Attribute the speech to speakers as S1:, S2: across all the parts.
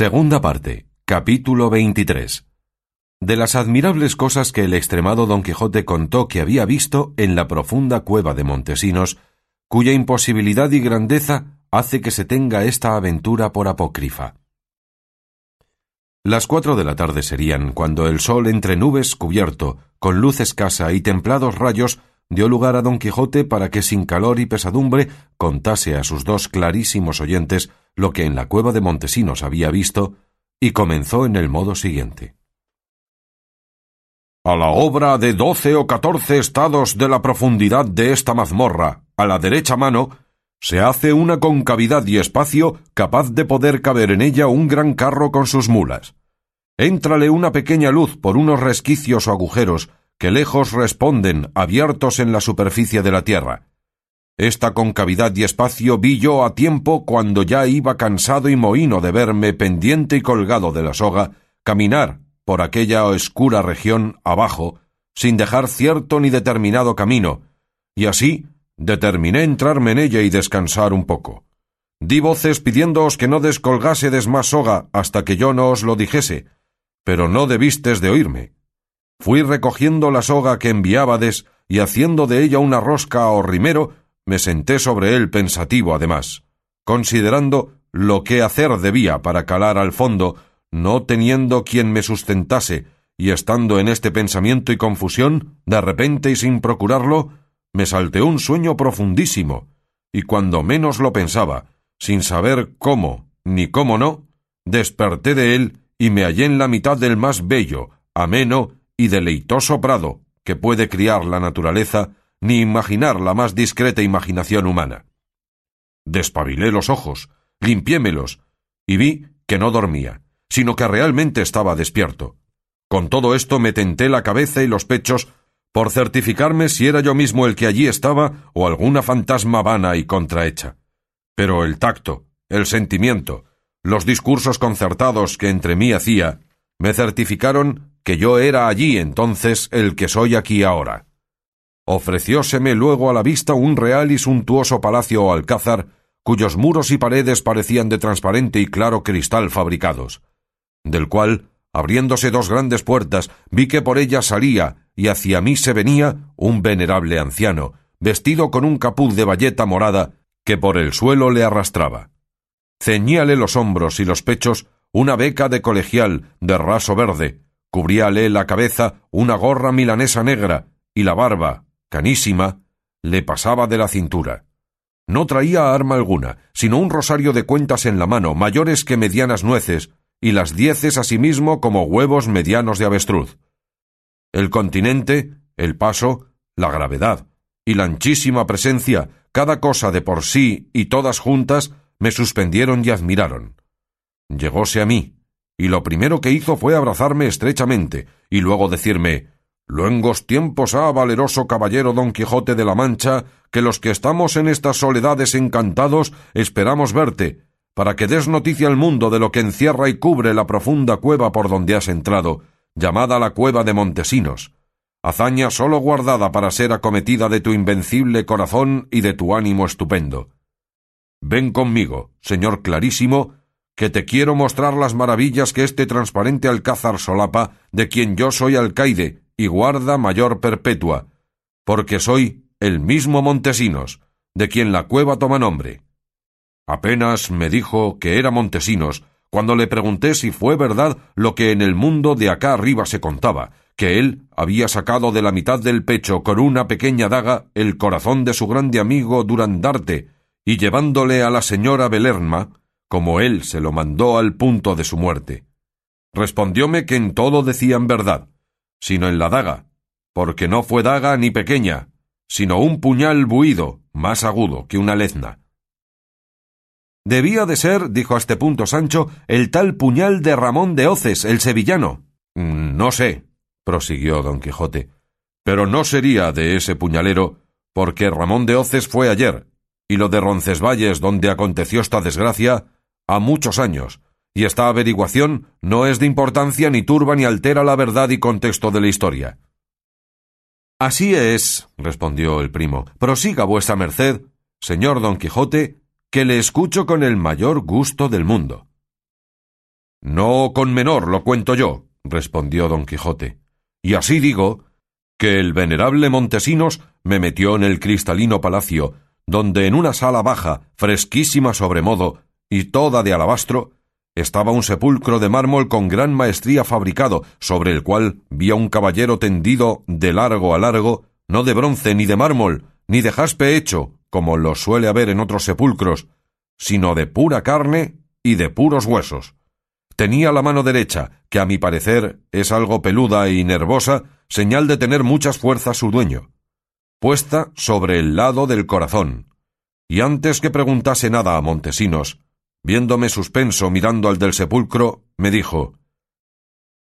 S1: Segunda parte. Capítulo 23. De las admirables cosas que el extremado Don Quijote contó que había visto en la profunda cueva de Montesinos, cuya imposibilidad y grandeza hace que se tenga esta aventura por apócrifa. Las cuatro de la tarde serían cuando el sol entre nubes cubierto, con luz escasa y templados rayos, dio lugar a Don Quijote para que sin calor y pesadumbre contase a sus dos clarísimos oyentes lo que en la cueva de Montesinos había visto, y comenzó en el modo siguiente.
S2: A la obra de doce o catorce estados de la profundidad de esta mazmorra, a la derecha mano, se hace una concavidad y espacio capaz de poder caber en ella un gran carro con sus mulas. Éntrale una pequeña luz por unos resquicios o agujeros que lejos responden, abiertos en la superficie de la tierra. Esta concavidad y espacio vi yo a tiempo cuando ya iba cansado y mohino de verme pendiente y colgado de la soga, caminar por aquella oscura región abajo, sin dejar cierto ni determinado camino, y así determiné entrarme en ella y descansar un poco. Di voces pidiéndoos que no descolgásedes más soga hasta que yo no os lo dijese, pero no debistes de oírme. Fui recogiendo la soga que enviábades y haciendo de ella una rosca o rimero, me senté sobre él pensativo además, considerando lo que hacer debía para calar al fondo, no teniendo quien me sustentase, y estando en este pensamiento y confusión, de repente y sin procurarlo, me salteó un sueño profundísimo, y cuando menos lo pensaba, sin saber cómo ni cómo no, desperté de él y me hallé en la mitad del más bello, ameno y deleitoso prado que puede criar la naturaleza ni imaginar la más discreta imaginación humana. Despabilé los ojos, limpiémelos, y vi que no dormía, sino que realmente estaba despierto. Con todo esto me tenté la cabeza y los pechos por certificarme si era yo mismo el que allí estaba o alguna fantasma vana y contrahecha. Pero el tacto, el sentimiento, los discursos concertados que entre mí hacía, me certificaron que yo era allí entonces el que soy aquí ahora ofrecióseme luego a la vista un real y suntuoso palacio o alcázar, cuyos muros y paredes parecían de transparente y claro cristal fabricados, del cual, abriéndose dos grandes puertas, vi que por ellas salía y hacia mí se venía un venerable anciano, vestido con un capuz de bayeta morada que por el suelo le arrastraba. Ceñíale los hombros y los pechos una beca de colegial de raso verde, cubríale la cabeza una gorra milanesa negra, y la barba, canísima, le pasaba de la cintura. No traía arma alguna, sino un rosario de cuentas en la mano, mayores que medianas nueces, y las dieces asimismo como huevos medianos de avestruz. El continente, el paso, la gravedad, y la anchísima presencia, cada cosa de por sí y todas juntas, me suspendieron y admiraron. Llegóse a mí, y lo primero que hizo fue abrazarme estrechamente, y luego decirme Luengos tiempos ha, valeroso caballero Don Quijote de la Mancha, que los que estamos en estas soledades encantados esperamos verte, para que des noticia al mundo de lo que encierra y cubre la profunda cueva por donde has entrado, llamada la cueva de Montesinos, hazaña sólo guardada para ser acometida de tu invencible corazón y de tu ánimo estupendo. Ven conmigo, señor clarísimo, que te quiero mostrar las maravillas que este transparente alcázar solapa, de quien yo soy alcaide, y guarda mayor perpetua, porque soy el mismo Montesinos, de quien la cueva toma nombre. Apenas me dijo que era Montesinos, cuando le pregunté si fue verdad lo que en el mundo de acá arriba se contaba, que él había sacado de la mitad del pecho con una pequeña daga el corazón de su grande amigo Durandarte, y llevándole a la señora Belerma, como él se lo mandó al punto de su muerte. Respondióme que en todo decían verdad, sino en la daga, porque no fue daga ni pequeña, sino un puñal buido, más agudo que una lezna. Debía de ser, dijo a este punto Sancho, el tal puñal de Ramón de Oces, el sevillano. Mm, no sé, prosiguió don Quijote, pero no sería de ese puñalero, porque Ramón de Oces fue ayer, y lo de Roncesvalles, donde aconteció esta desgracia, a muchos años, y esta averiguación no es de importancia ni turba ni altera la verdad y contexto de la historia. Así es, respondió el primo. Prosiga vuesa merced, señor don Quijote, que le escucho con el mayor gusto del mundo. No con menor lo cuento yo, respondió don Quijote. Y así digo que el venerable Montesinos me metió en el cristalino palacio, donde en una sala baja, fresquísima sobremodo, y toda de alabastro, estaba un sepulcro de mármol con gran maestría fabricado, sobre el cual vi a un caballero tendido de largo a largo, no de bronce ni de mármol, ni de jaspe hecho, como lo suele haber en otros sepulcros, sino de pura carne y de puros huesos. Tenía la mano derecha, que a mi parecer es algo peluda y nervosa, señal de tener muchas fuerzas su dueño, puesta sobre el lado del corazón. Y antes que preguntase nada a Montesinos, viéndome suspenso mirando al del sepulcro, me dijo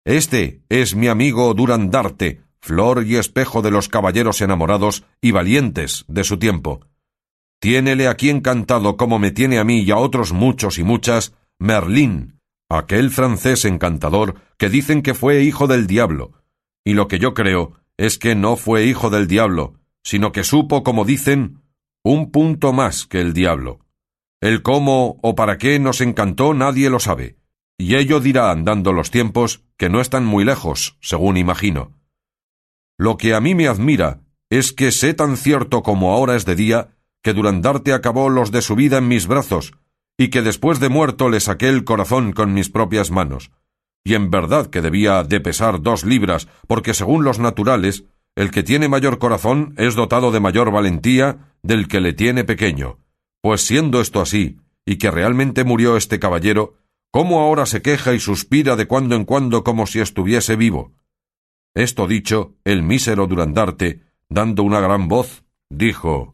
S2: Este es mi amigo Durandarte, flor y espejo de los caballeros enamorados y valientes de su tiempo. Tiénele aquí encantado como me tiene a mí y a otros muchos y muchas, Merlín, aquel francés encantador que dicen que fue hijo del diablo, y lo que yo creo es que no fue hijo del diablo, sino que supo, como dicen, un punto más que el diablo. El cómo o para qué nos encantó nadie lo sabe, y ello dirá andando los tiempos que no están muy lejos, según imagino. Lo que a mí me admira es que sé tan cierto como ahora es de día que Durandarte acabó los de su vida en mis brazos, y que después de muerto le saqué el corazón con mis propias manos. Y en verdad que debía de pesar dos libras, porque según los naturales, el que tiene mayor corazón es dotado de mayor valentía del que le tiene pequeño. Pues siendo esto así, y que realmente murió este caballero, ¿cómo ahora se queja y suspira de cuando en cuando como si estuviese vivo? Esto dicho, el mísero Durandarte, dando una gran voz, dijo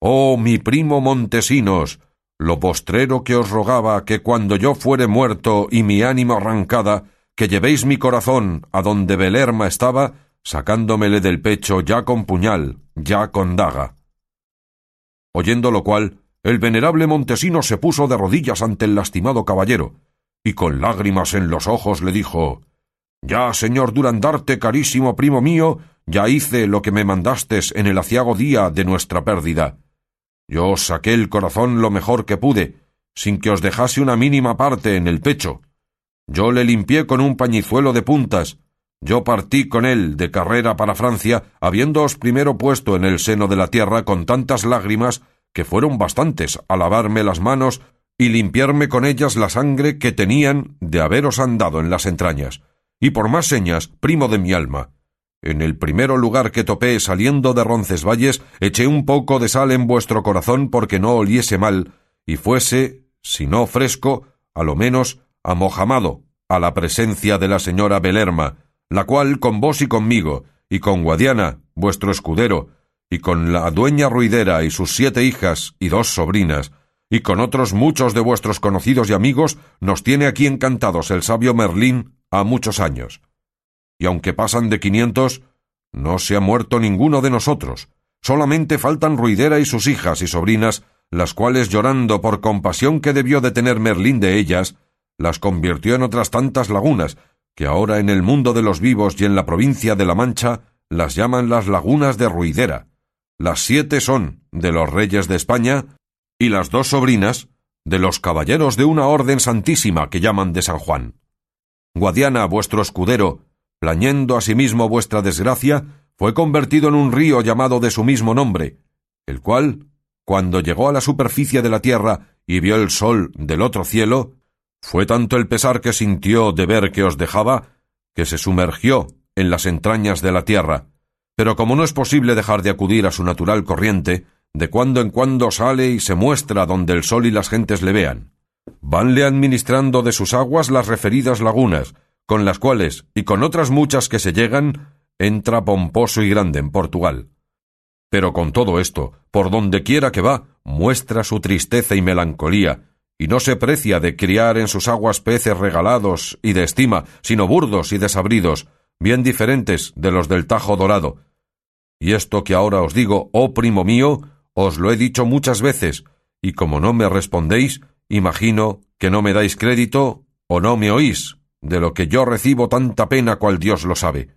S2: Oh, mi primo Montesinos, lo postrero que os rogaba que cuando yo fuere muerto y mi ánimo arrancada, que llevéis mi corazón a donde Belerma estaba, sacándomele del pecho ya con puñal, ya con daga. Oyendo lo cual, el venerable Montesino se puso de rodillas ante el lastimado caballero, y con lágrimas en los ojos le dijo Ya, señor Durandarte, carísimo primo mío, ya hice lo que me mandastes en el aciago día de nuestra pérdida yo os saqué el corazón lo mejor que pude, sin que os dejase una mínima parte en el pecho. Yo le limpié con un pañizuelo de puntas. Yo partí con él de carrera para Francia, habiéndoos primero puesto en el seno de la tierra con tantas lágrimas que fueron bastantes a lavarme las manos y limpiarme con ellas la sangre que tenían de haberos andado en las entrañas. Y por más señas, primo de mi alma, en el primero lugar que topé saliendo de Roncesvalles, eché un poco de sal en vuestro corazón porque no oliese mal, y fuese, si no fresco, a lo menos amojamado, a la presencia de la señora Belerma, la cual con vos y conmigo, y con Guadiana, vuestro escudero, y con la dueña Ruidera y sus siete hijas y dos sobrinas, y con otros muchos de vuestros conocidos y amigos, nos tiene aquí encantados el sabio Merlín a muchos años y aunque pasan de quinientos, no se ha muerto ninguno de nosotros. Solamente faltan Ruidera y sus hijas y sobrinas, las cuales llorando por compasión que debió de tener Merlín de ellas, las convirtió en otras tantas lagunas, que ahora en el mundo de los vivos y en la provincia de La Mancha las llaman las lagunas de Ruidera. Las siete son de los reyes de España y las dos sobrinas de los caballeros de una orden santísima que llaman de San Juan. Guadiana, vuestro escudero, plañendo asimismo vuestra desgracia, fue convertido en un río llamado de su mismo nombre, el cual, cuando llegó a la superficie de la tierra y vio el sol del otro cielo, fue tanto el pesar que sintió de ver que os dejaba, que se sumergió en las entrañas de la tierra, pero como no es posible dejar de acudir a su natural corriente, de cuando en cuando sale y se muestra donde el sol y las gentes le vean. Vanle administrando de sus aguas las referidas lagunas, con las cuales, y con otras muchas que se llegan, entra pomposo y grande en Portugal. Pero con todo esto, por donde quiera que va, muestra su tristeza y melancolía, y no se precia de criar en sus aguas peces regalados y de estima, sino burdos y desabridos, bien diferentes de los del Tajo Dorado. Y esto que ahora os digo, oh primo mío, os lo he dicho muchas veces, y como no me respondéis, imagino que no me dais crédito o no me oís de lo que yo recibo tanta pena cual Dios lo sabe.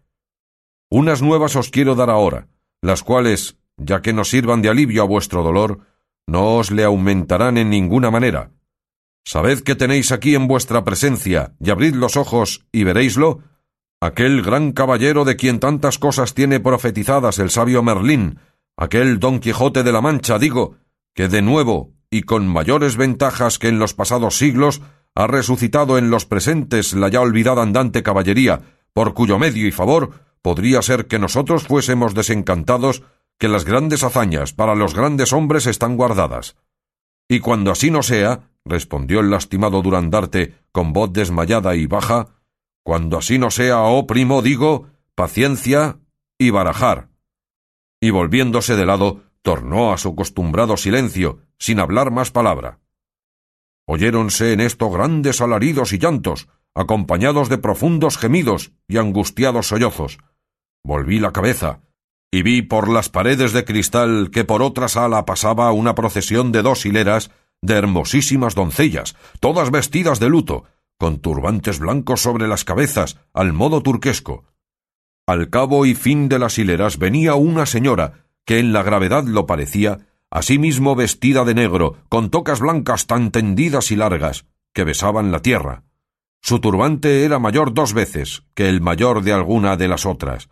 S2: Unas nuevas os quiero dar ahora, las cuales, ya que no sirvan de alivio a vuestro dolor, no os le aumentarán en ninguna manera. Sabed que tenéis aquí en vuestra presencia, y abrid los ojos y veréislo, aquel gran caballero de quien tantas cosas tiene profetizadas el sabio Merlín, aquel Don Quijote de la Mancha, digo, que de nuevo y con mayores ventajas que en los pasados siglos ha resucitado en los presentes la ya olvidada andante caballería, por cuyo medio y favor podría ser que nosotros fuésemos desencantados que las grandes hazañas para los grandes hombres están guardadas. Y cuando así no sea, respondió el lastimado Durandarte con voz desmayada y baja, cuando así no sea, oh primo, digo, paciencia y barajar. Y volviéndose de lado, tornó a su acostumbrado silencio, sin hablar más palabra. Oyéronse en esto grandes alaridos y llantos, acompañados de profundos gemidos y angustiados sollozos. Volví la cabeza, y vi por las paredes de cristal que por otra sala pasaba una procesión de dos hileras de hermosísimas doncellas, todas vestidas de luto, con turbantes blancos sobre las cabezas, al modo turquesco. Al cabo y fin de las hileras venía una señora, que en la gravedad lo parecía, asimismo vestida de negro, con tocas blancas tan tendidas y largas, que besaban la tierra. Su turbante era mayor dos veces que el mayor de alguna de las otras.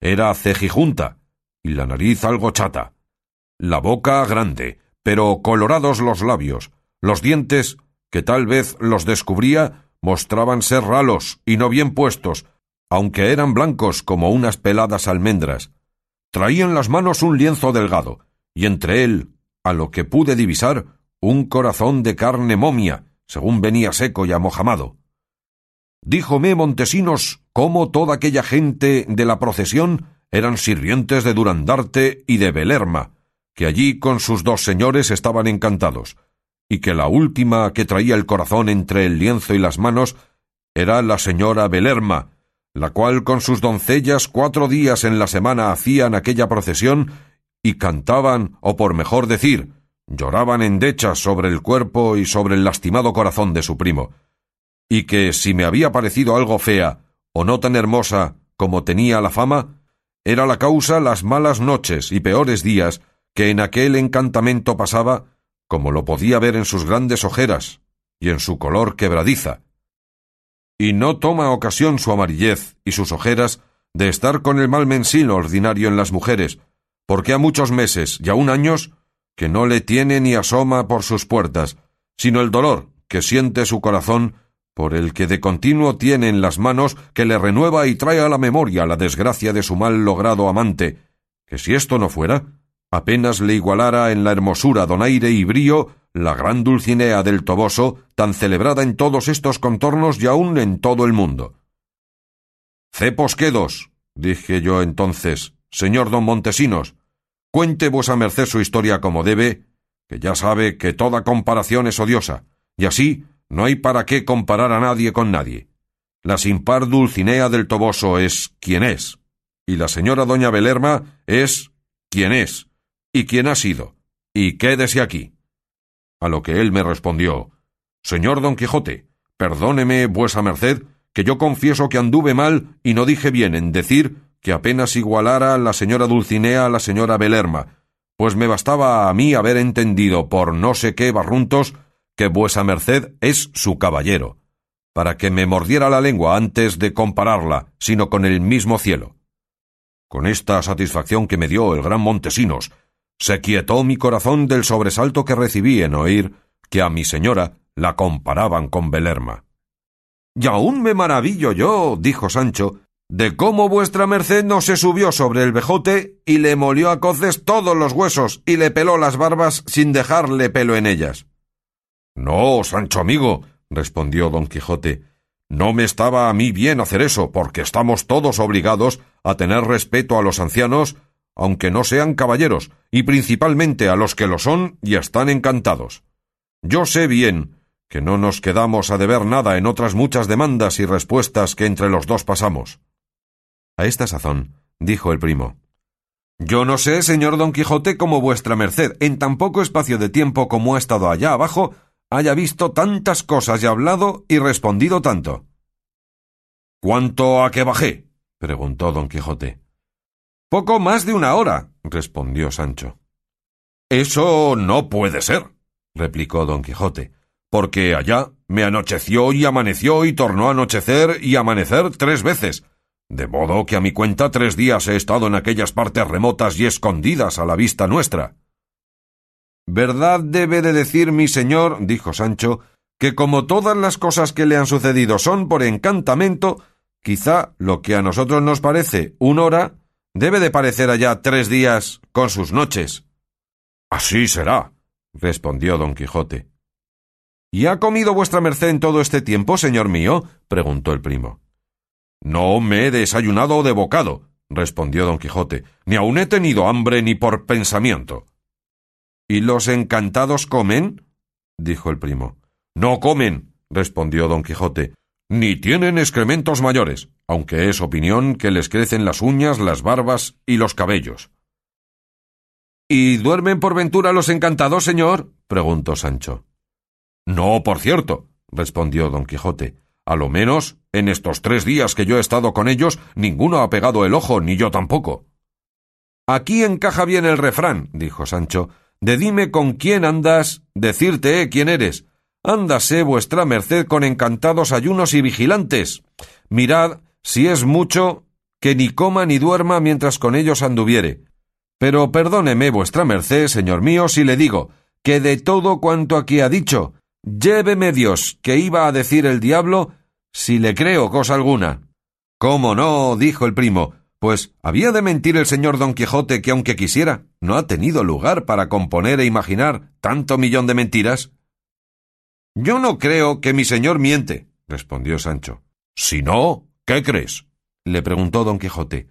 S2: Era cejijunta, y la nariz algo chata. La boca grande, pero colorados los labios, los dientes, que tal vez los descubría, mostraban ser ralos y no bien puestos, aunque eran blancos como unas peladas almendras. Traía en las manos un lienzo delgado, y entre él, a lo que pude divisar, un corazón de carne momia, según venía seco y amojamado. Díjome Montesinos cómo toda aquella gente de la procesión eran sirvientes de Durandarte y de Belerma, que allí con sus dos señores estaban encantados, y que la última que traía el corazón entre el lienzo y las manos era la señora Belerma, la cual con sus doncellas cuatro días en la semana hacían aquella procesión y cantaban, o por mejor decir, lloraban endechas sobre el cuerpo y sobre el lastimado corazón de su primo, y que si me había parecido algo fea o no tan hermosa como tenía la fama, era la causa las malas noches y peores días que en aquel encantamento pasaba, como lo podía ver en sus grandes ojeras y en su color quebradiza. Y no toma ocasión su amarillez y sus ojeras de estar con el mal mensino ordinario en las mujeres, porque ha muchos meses y aun años que no le tiene ni asoma por sus puertas, sino el dolor que siente su corazón por el que de continuo tiene en las manos que le renueva y trae a la memoria la desgracia de su mal logrado amante, que si esto no fuera, apenas le igualara en la hermosura, donaire y brío la gran Dulcinea del Toboso, tan celebrada en todos estos contornos y aun en todo el mundo. Cepos quedos, dije yo entonces, señor don Montesinos, cuente vuesa merced su historia como debe, que ya sabe que toda comparación es odiosa, y así no hay para qué comparar a nadie con nadie. La sin par Dulcinea del Toboso es quien es, y la señora doña Belerma es quien es, y quién ha sido, y quédese aquí. A lo que él me respondió Señor don Quijote, perdóneme vuesa merced, que yo confieso que anduve mal y no dije bien en decir que apenas igualara la señora Dulcinea a la señora Belerma, pues me bastaba a mí haber entendido por no sé qué barruntos que vuesa merced es su caballero, para que me mordiera la lengua antes de compararla, sino con el mismo cielo. Con esta satisfacción que me dio el gran Montesinos, se quietó mi corazón del sobresalto que recibí en oír que a mi señora la comparaban con Belerma. Y aún me maravillo yo, dijo Sancho, de cómo vuestra merced no se subió sobre el vejote y le molió a coces todos los huesos y le peló las barbas sin dejarle pelo en ellas. No, Sancho amigo, respondió don Quijote, no me estaba a mí bien hacer eso, porque estamos todos obligados a tener respeto a los ancianos, aunque no sean caballeros, y principalmente a los que lo son y están encantados. Yo sé bien que no nos quedamos a deber nada en otras muchas demandas y respuestas que entre los dos pasamos. A esta sazón, dijo el primo. Yo no sé, señor don Quijote, como vuestra merced, en tan poco espacio de tiempo como ha estado allá abajo, haya visto tantas cosas y hablado y respondido tanto. ¿Cuánto a qué bajé? preguntó don Quijote. Poco más de una hora, respondió Sancho. Eso no puede ser, replicó don Quijote, porque allá me anocheció y amaneció y tornó a anochecer y amanecer tres veces, de modo que a mi cuenta tres días he estado en aquellas partes remotas y escondidas a la vista nuestra.
S1: Verdad debe de decir mi señor, dijo Sancho, que como todas las cosas que le han sucedido son por encantamento, quizá lo que a nosotros nos parece una hora, debe de parecer allá tres días con sus noches.
S2: Así será, respondió don Quijote.
S1: ¿Y ha comido vuestra merced en todo este tiempo, señor mío? preguntó el primo.
S2: No me he desayunado de bocado, respondió don Quijote, ni aun he tenido hambre ni por pensamiento.
S1: ¿Y los encantados comen? dijo el primo.
S2: No comen, respondió don Quijote, ni tienen excrementos mayores, aunque es opinión que les crecen las uñas, las barbas y los cabellos.
S1: ¿Y duermen por ventura los encantados, señor? preguntó Sancho.
S2: No, por cierto, respondió don Quijote, a lo menos, en estos tres días que yo he estado con ellos, ninguno ha pegado el ojo, ni yo tampoco.
S1: Aquí encaja bien el refrán, dijo Sancho, de dime con quién andas, decirte eh, quién eres. Ándase vuestra merced con encantados ayunos y vigilantes. Mirad, si es mucho, que ni coma ni duerma mientras con ellos anduviere. Pero perdóneme vuestra merced, señor mío, si le digo, que de todo cuanto aquí ha dicho, Lléveme Dios, que iba a decir el diablo, si le creo cosa alguna.
S2: ¿Cómo no? dijo el primo, pues había de mentir el señor don Quijote que aunque quisiera, no ha tenido lugar para componer e imaginar tanto millón de mentiras.
S1: Yo no creo que mi señor miente, respondió Sancho.
S2: Si no, ¿qué crees?
S1: le preguntó don Quijote.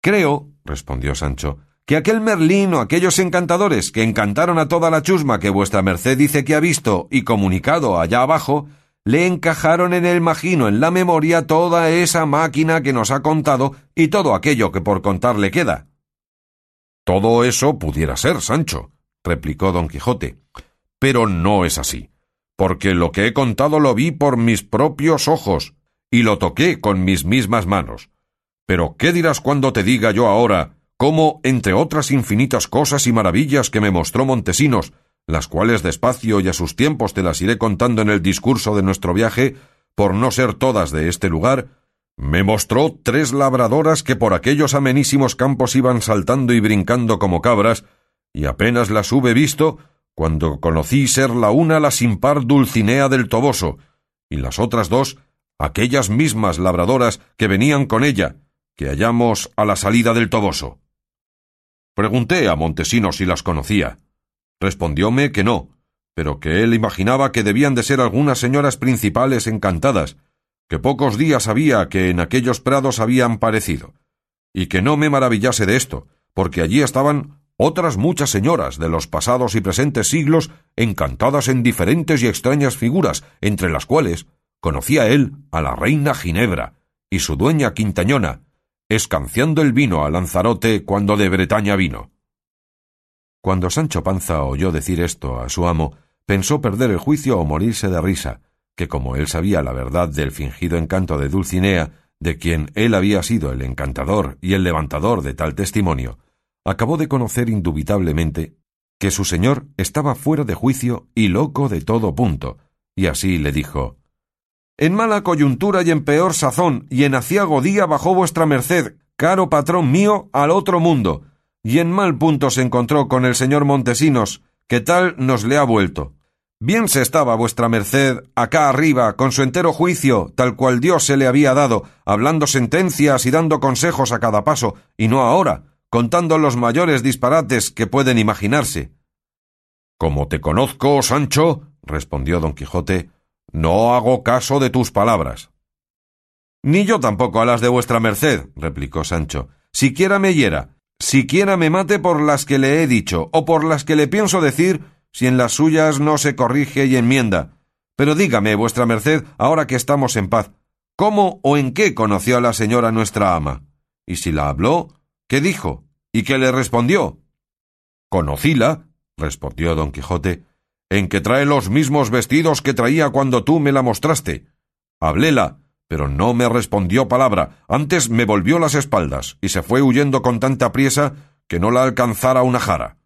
S1: Creo, respondió Sancho, que aquel Merlín o aquellos encantadores que encantaron a toda la chusma que vuestra merced dice que ha visto y comunicado allá abajo, le encajaron en el magino, en la memoria, toda esa máquina que nos ha contado y todo aquello que por contar le queda.
S2: Todo eso pudiera ser, Sancho, replicó don Quijote, pero no es así, porque lo que he contado lo vi por mis propios ojos y lo toqué con mis mismas manos. Pero ¿qué dirás cuando te diga yo ahora cómo, entre otras infinitas cosas y maravillas que me mostró Montesinos, las cuales despacio y a sus tiempos te las iré contando en el discurso de nuestro viaje, por no ser todas de este lugar, me mostró tres labradoras que por aquellos amenísimos campos iban saltando y brincando como cabras, y apenas las hube visto cuando conocí ser la una la sin par Dulcinea del Toboso, y las otras dos aquellas mismas labradoras que venían con ella, que hallamos a la salida del Toboso. Pregunté a Montesinos si las conocía. Respondióme que no, pero que él imaginaba que debían de ser algunas señoras principales encantadas, que pocos días había que en aquellos prados habían parecido, y que no me maravillase de esto, porque allí estaban otras muchas señoras de los pasados y presentes siglos encantadas en diferentes y extrañas figuras, entre las cuales conocía él a la reina Ginebra y su dueña Quintañona, escanciando el vino a Lanzarote cuando de Bretaña vino.
S1: Cuando Sancho Panza oyó decir esto a su amo, pensó perder el juicio o morirse de risa, que como él sabía la verdad del fingido encanto de Dulcinea, de quien él había sido el encantador y el levantador de tal testimonio, acabó de conocer indubitablemente que su señor estaba fuera de juicio y loco de todo punto, y así le dijo en mala coyuntura y en peor sazón, y en aciago día bajó vuestra merced, caro patrón mío, al otro mundo, y en mal punto se encontró con el señor Montesinos, que tal nos le ha vuelto. Bien se estaba vuestra merced acá arriba, con su entero juicio, tal cual Dios se le había dado, hablando sentencias y dando consejos a cada paso, y no ahora, contando los mayores disparates que pueden imaginarse.
S2: Como te conozco, Sancho, respondió don Quijote, no hago caso de tus palabras.
S1: Ni yo tampoco a las de vuestra merced, replicó Sancho. Siquiera me hiera, siquiera me mate por las que le he dicho, o por las que le pienso decir, si en las suyas no se corrige y enmienda. Pero dígame, vuestra merced, ahora que estamos en paz, ¿cómo o en qué conoció a la señora nuestra ama? Y si la habló, ¿qué dijo? ¿Y qué le respondió?
S2: Conocíla, respondió don Quijote, en que trae los mismos vestidos que traía cuando tú me la mostraste. Habléla, pero no me respondió palabra, antes me volvió las espaldas y se fue huyendo con tanta priesa que no la alcanzara una jara.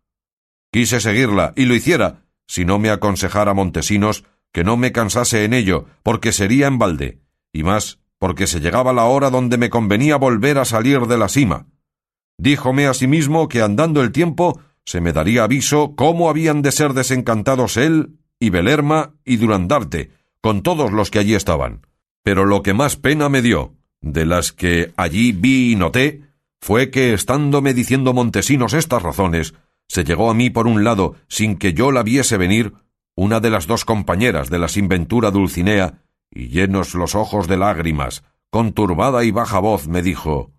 S2: Quise seguirla, y lo hiciera, si no me aconsejara Montesinos que no me cansase en ello, porque sería en balde, y más porque se llegaba la hora donde me convenía volver a salir de la cima. Díjome asimismo que andando el tiempo se me daría aviso cómo habían de ser desencantados él y Belerma y Durandarte, con todos los que allí estaban. Pero lo que más pena me dio, de las que allí vi y noté, fue que, estándome diciendo Montesinos estas razones, se llegó a mí por un lado, sin que yo la viese venir, una de las dos compañeras de la sinventura Dulcinea, y llenos los ojos de lágrimas, con turbada y baja voz me dijo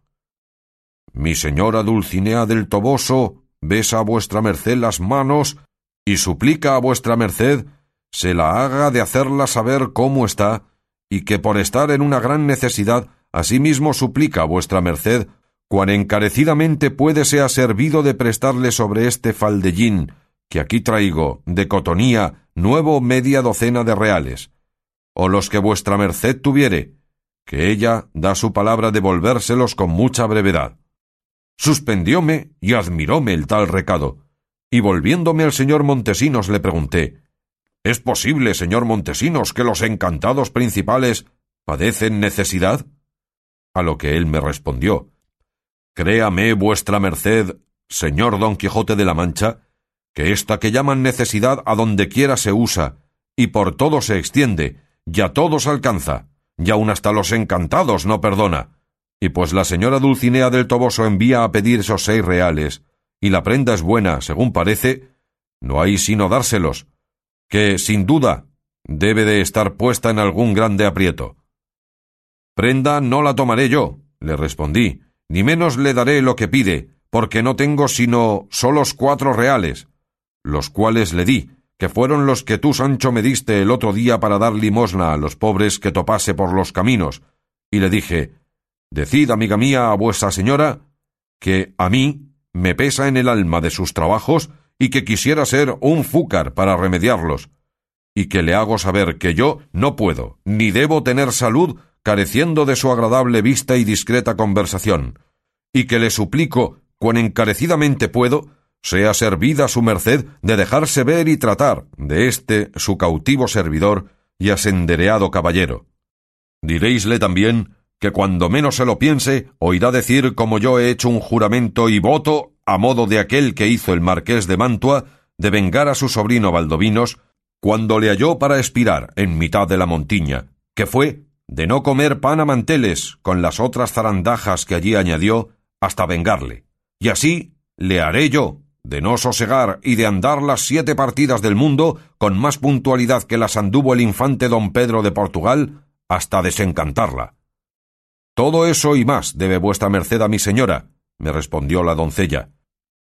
S2: Mi señora Dulcinea del Toboso besa a vuestra merced las manos y suplica a vuestra merced se la haga de hacerla saber cómo está, y que por estar en una gran necesidad, asimismo suplica a vuestra merced cuán encarecidamente puede sea servido de prestarle sobre este faldellín, que aquí traigo, de cotonía, nuevo media docena de reales, o los que vuestra merced tuviere, que ella da su palabra de volvérselos con mucha brevedad. Suspendióme y admiróme el tal recado, y volviéndome al señor Montesinos le pregunté ¿Es posible, señor Montesinos, que los encantados principales padecen necesidad? A lo que él me respondió Créame vuestra merced, señor Don Quijote de la Mancha, que esta que llaman necesidad a donde quiera se usa, y por todo se extiende, y a todos alcanza, y aun hasta los encantados no perdona. Y pues la señora Dulcinea del Toboso envía a pedir esos seis reales, y la prenda es buena, según parece, no hay sino dárselos, que, sin duda, debe de estar puesta en algún grande aprieto. Prenda no la tomaré yo, le respondí, ni menos le daré lo que pide, porque no tengo sino solos cuatro reales, los cuales le di, que fueron los que tú, Sancho, me diste el otro día para dar limosna a los pobres que topase por los caminos, y le dije Decid, amiga mía, a vuestra señora, que a mí me pesa en el alma de sus trabajos y que quisiera ser un fúcar para remediarlos, y que le hago saber que yo no puedo, ni debo tener salud careciendo de su agradable vista y discreta conversación, y que le suplico, cuan encarecidamente puedo, sea servida su merced de dejarse ver y tratar de este su cautivo servidor y asendereado caballero. Diréisle también que cuando menos se lo piense, oirá decir como yo he hecho un juramento y voto a modo de aquel que hizo el marqués de Mantua de vengar a su sobrino Valdovinos cuando le halló para expirar en mitad de la montiña, que fue de no comer pan a manteles con las otras zarandajas que allí añadió, hasta vengarle. Y así le haré yo, de no sosegar y de andar las siete partidas del mundo con más puntualidad que las anduvo el infante don Pedro de Portugal, hasta desencantarla. Todo eso y más debe vuestra merced a mi señora, me respondió la doncella,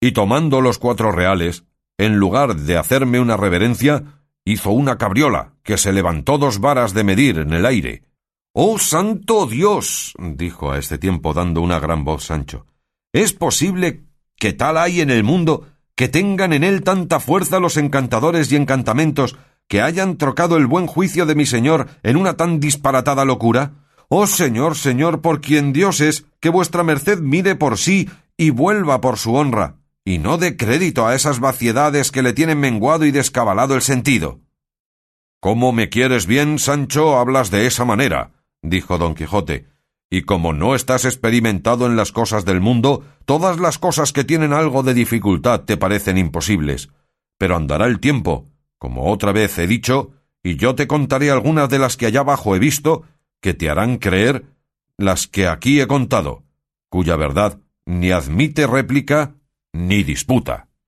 S2: y tomando los cuatro reales, en lugar de hacerme una reverencia, hizo una cabriola que se levantó dos varas de medir en el aire, Oh santo Dios. dijo a este tiempo dando una gran voz Sancho. ¿Es posible que tal hay en el mundo que tengan en él tanta fuerza los encantadores y encantamentos que hayan trocado el buen juicio de mi señor en una tan disparatada locura? Oh señor, señor, por quien Dios es, que vuestra merced mire por sí y vuelva por su honra, y no dé crédito a esas vaciedades que le tienen menguado y descabalado el sentido. ¿Cómo me quieres bien, Sancho, hablas de esa manera? dijo don Quijote, y como no estás experimentado en las cosas del mundo, todas las cosas que tienen algo de dificultad te parecen imposibles. Pero andará el tiempo, como otra vez he dicho, y yo te contaré algunas de las que allá abajo he visto, que te harán creer las que aquí he contado, cuya verdad ni admite réplica ni disputa.